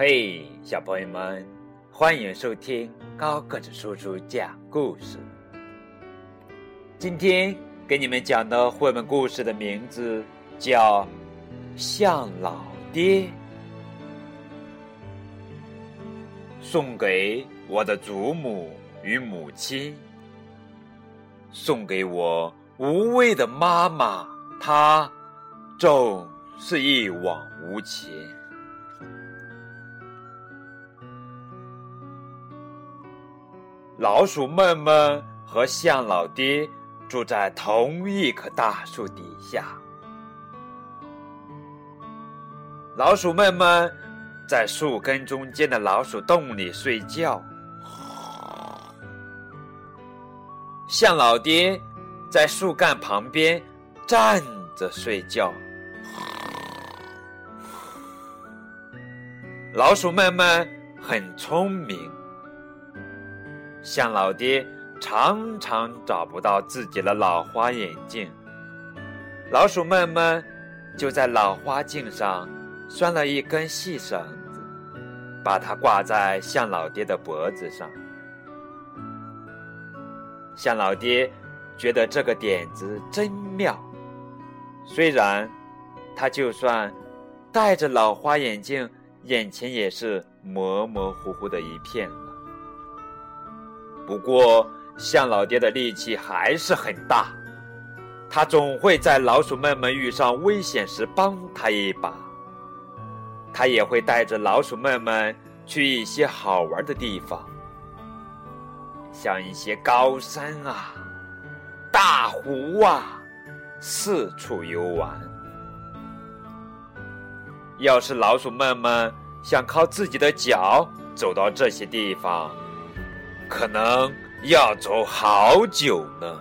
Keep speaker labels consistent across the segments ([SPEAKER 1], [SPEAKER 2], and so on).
[SPEAKER 1] 嘿，小朋友们，欢迎收听高个子叔叔讲故事。今天给你们讲的绘本故事的名字叫《向老爹》，送给我的祖母与母亲，送给我无畏的妈妈，她总是一往无前。老鼠闷闷和象老爹住在同一棵大树底下。老鼠闷闷在树根中间的老鼠洞里睡觉，象老爹在树干旁边站着睡觉。老鼠闷闷很聪明。向老爹常常找不到自己的老花眼镜，老鼠们们就在老花镜上拴了一根细绳子，把它挂在向老爹的脖子上。向老爹觉得这个点子真妙，虽然他就算戴着老花眼镜，眼前也是模模糊糊的一片。不过，象老爹的力气还是很大，他总会在老鼠妹妹遇上危险时帮他一把。他也会带着老鼠妹妹去一些好玩的地方，像一些高山啊、大湖啊，四处游玩。要是老鼠妹妹想靠自己的脚走到这些地方，可能要走好久呢。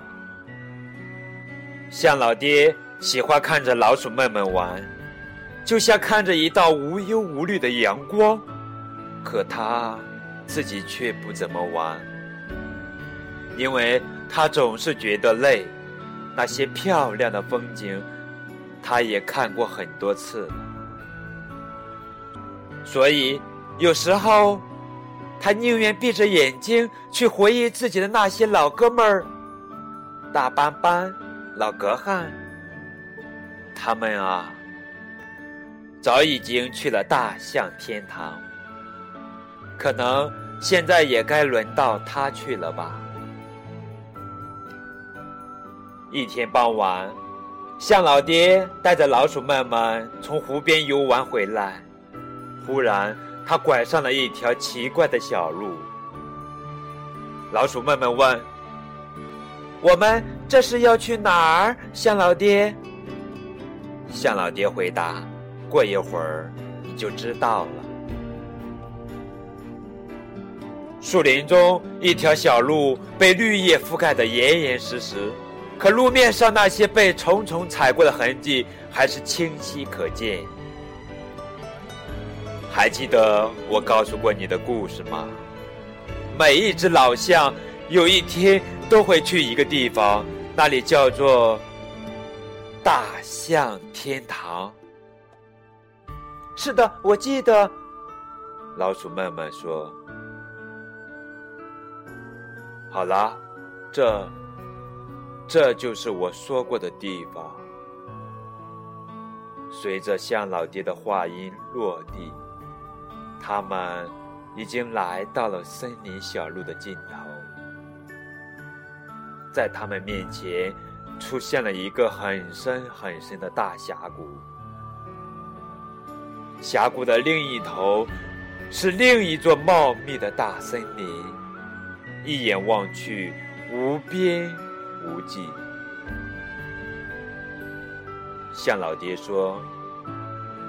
[SPEAKER 1] 象老爹喜欢看着老鼠妹妹玩，就像看着一道无忧无虑的阳光。可他自己却不怎么玩，因为他总是觉得累。那些漂亮的风景，他也看过很多次了，所以有时候。他宁愿闭着眼睛去回忆自己的那些老哥们儿，大斑斑、老格汉。他们啊，早已经去了大象天堂。可能现在也该轮到他去了吧。一天傍晚，象老爹带着老鼠们们从湖边游玩回来，忽然。他拐上了一条奇怪的小路。老鼠妹妹问：“我们这是要去哪儿？”向老爹。向老爹回答：“过一会儿你就知道了。”树林中一条小路被绿叶覆盖得严严实实，可路面上那些被虫虫踩过的痕迹还是清晰可见。还记得我告诉过你的故事吗？每一只老象有一天都会去一个地方，那里叫做大象天堂。是的，我记得。老鼠妹妹说：“好了，这这就是我说过的地方。”随着象老爹的话音落地。他们已经来到了森林小路的尽头，在他们面前出现了一个很深很深的大峡谷。峡谷的另一头是另一座茂密的大森林，一眼望去无边无际。向老爹说：“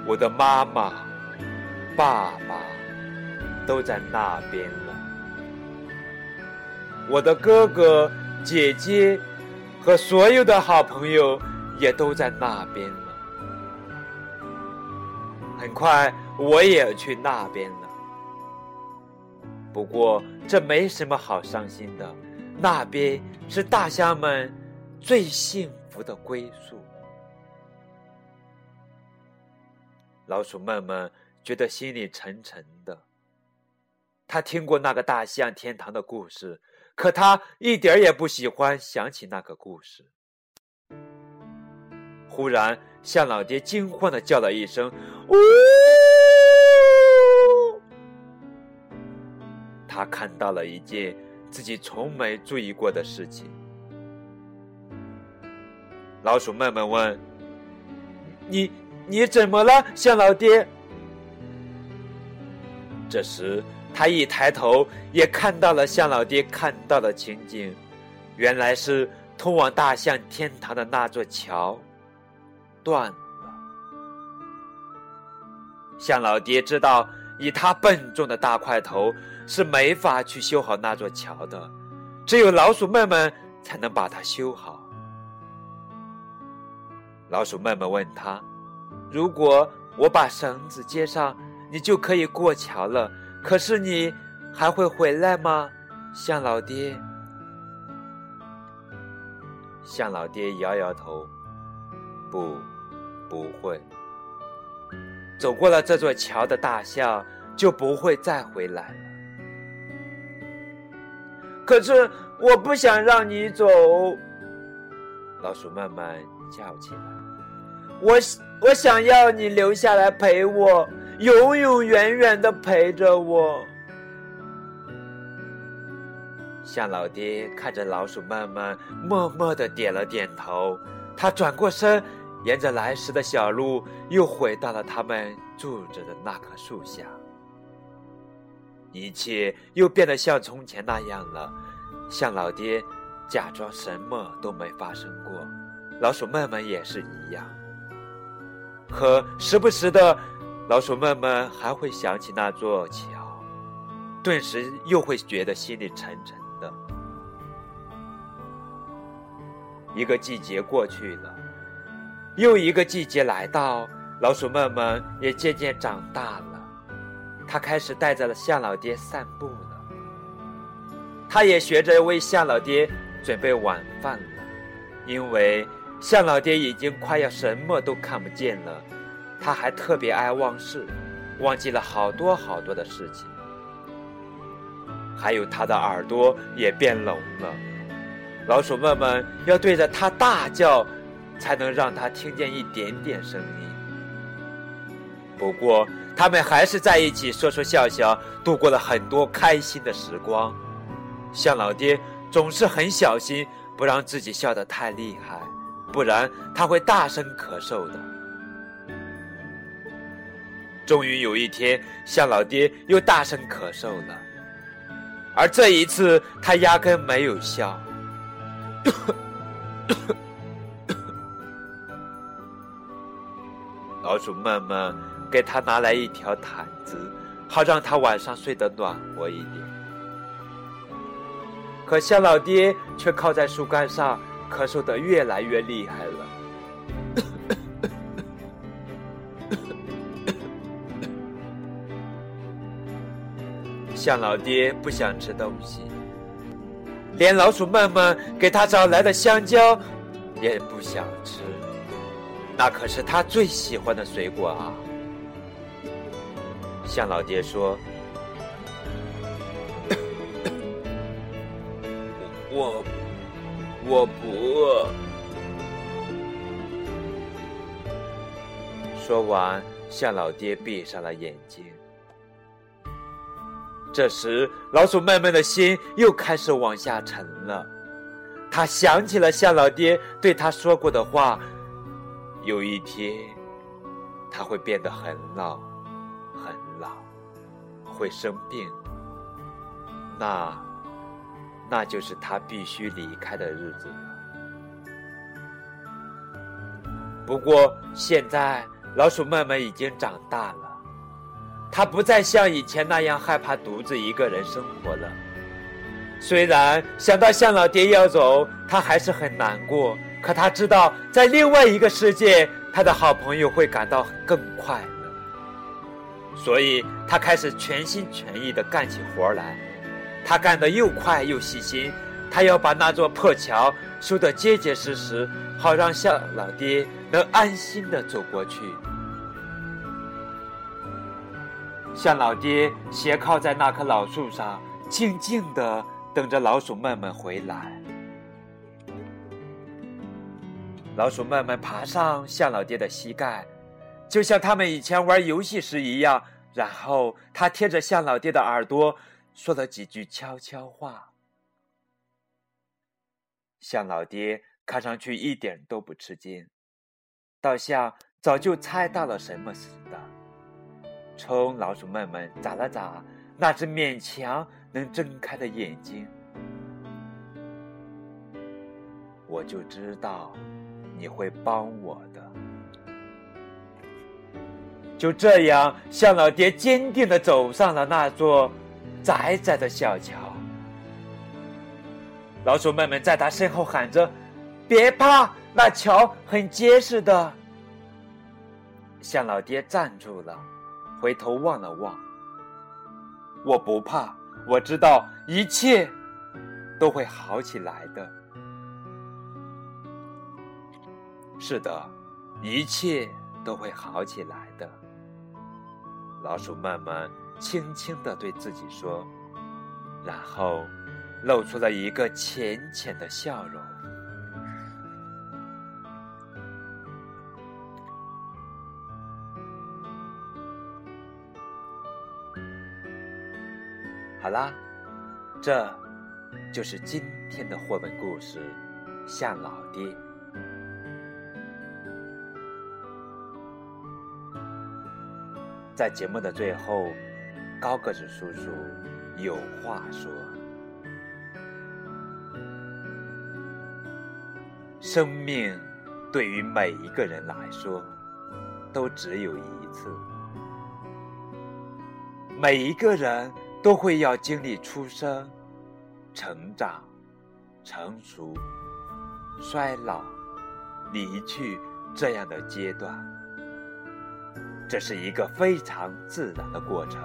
[SPEAKER 1] 我的妈妈。”爸爸都在那边了，我的哥哥、姐姐和所有的好朋友也都在那边了。很快我也要去那边了，不过这没什么好伤心的，那边是大象们最幸福的归宿。老鼠们们。觉得心里沉沉的。他听过那个大象天堂的故事，可他一点也不喜欢想起那个故事。忽然，象老爹惊慌的叫了一声：“呜！”他看到了一件自己从没注意过的事情。老鼠妹妹问：“你你怎么了，象老爹？”这时，他一抬头，也看到了象老爹看到的情景，原来是通往大象天堂的那座桥断了。象老爹知道，以他笨重的大块头是没法去修好那座桥的，只有老鼠妹妹才能把它修好。老鼠妹妹问他：“如果我把绳子接上？”你就可以过桥了，可是你还会回来吗，向老爹？向老爹摇摇头，不，不会。走过了这座桥的大象就不会再回来了。可是我不想让你走，老鼠慢慢叫起来。我我想要你留下来陪我。永永远远的陪着我。象老爹看着老鼠妹妹，默默的点了点头。他转过身，沿着来时的小路，又回到了他们住着的那棵树下。一切又变得像从前那样了。象老爹假装什么都没发生过，老鼠妹妹也是一样。可时不时的。老鼠妹妹还会想起那座桥，顿时又会觉得心里沉沉的。一个季节过去了，又一个季节来到，老鼠妹妹也渐渐长大了。她开始带着象老爹散步了，她也学着为象老爹准备晚饭了，因为象老爹已经快要什么都看不见了。他还特别爱忘事，忘记了好多好多的事情，还有他的耳朵也变聋了。老鼠们们要对着他大叫，才能让他听见一点点声音。不过，他们还是在一起说说笑笑，度过了很多开心的时光。象老爹总是很小心，不让自己笑得太厉害，不然他会大声咳嗽的。终于有一天，向老爹又大声咳嗽了，而这一次他压根没有笑。老鼠慢慢给他拿来一条毯子，好让他晚上睡得暖和一点。可向老爹却靠在树干上，咳嗽得越来越厉害了。向老爹不想吃东西，连老鼠妹妹给他找来的香蕉也不想吃，那可是他最喜欢的水果啊。向老爹说：“ 我我不饿。”说完，向老爹闭上了眼睛。这时，老鼠妹妹的心又开始往下沉了。她想起了夏老爹对她说过的话：有一天，他会变得很老，很老，会生病。那，那就是他必须离开的日子了。不过，现在老鼠妹妹已经长大了。他不再像以前那样害怕独自一个人生活了。虽然想到向老爹要走，他还是很难过。可他知道，在另外一个世界，他的好朋友会感到更快乐。所以他开始全心全意地干起活来。他干得又快又细心。他要把那座破桥修得结结实实，好让向老爹能安心地走过去。向老爹斜靠在那棵老树上，静静的等着老鼠妹妹回来。老鼠妹妹爬上向老爹的膝盖，就像他们以前玩游戏时一样。然后他贴着向老爹的耳朵说了几句悄悄话。向老爹看上去一点都不吃惊，倒像早就猜到了什么似的，冲老鼠妹妹眨了眨那只勉强能睁开的眼睛。我就知道你会帮我的。就这样，向老爹坚定的走上了那座窄窄的小桥。老鼠妹妹在他身后喊着：“别怕，那桥很结实的。”向老爹站住了，回头望了望。我不怕，我知道一切都会好起来的。是的，一切都会好起来的。老鼠慢慢、轻轻的对自己说，然后。露出了一个浅浅的笑容。好啦，这就是今天的绘本故事《象老爹》。在节目的最后，高个子叔叔有话说。生命对于每一个人来说，都只有一次。每一个人都会要经历出生、成长、成熟、衰老、离去这样的阶段。这是一个非常自然的过程，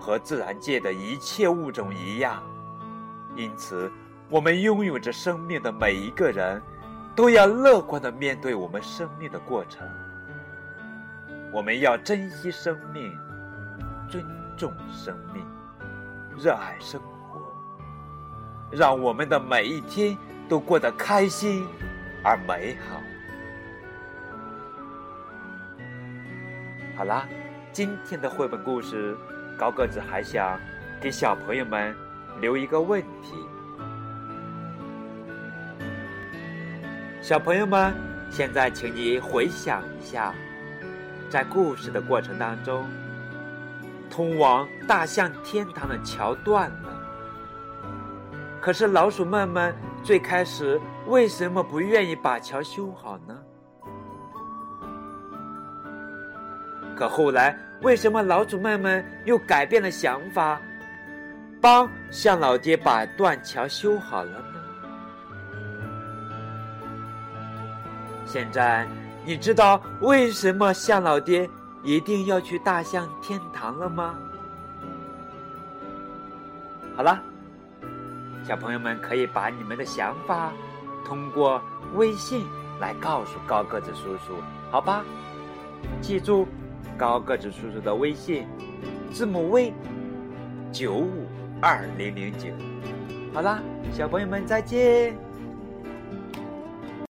[SPEAKER 1] 和自然界的一切物种一样。因此。我们拥有着生命的每一个人，都要乐观的面对我们生命的过程。我们要珍惜生命，尊重生命，热爱生活，让我们的每一天都过得开心而美好。好啦，今天的绘本故事，高个子还想给小朋友们留一个问题。小朋友们，现在请你回想一下，在故事的过程当中，通往大象天堂的桥断了。可是老鼠妹妹最开始为什么不愿意把桥修好呢？可后来为什么老鼠妹妹又改变了想法，帮象老爹把断桥修好了呢？现在你知道为什么象老爹一定要去大象天堂了吗？好了，小朋友们可以把你们的想法通过微信来告诉高个子叔叔，好吧？记住高个子叔叔的微信，字母 V 九五二零零九。好啦，小朋友们再见。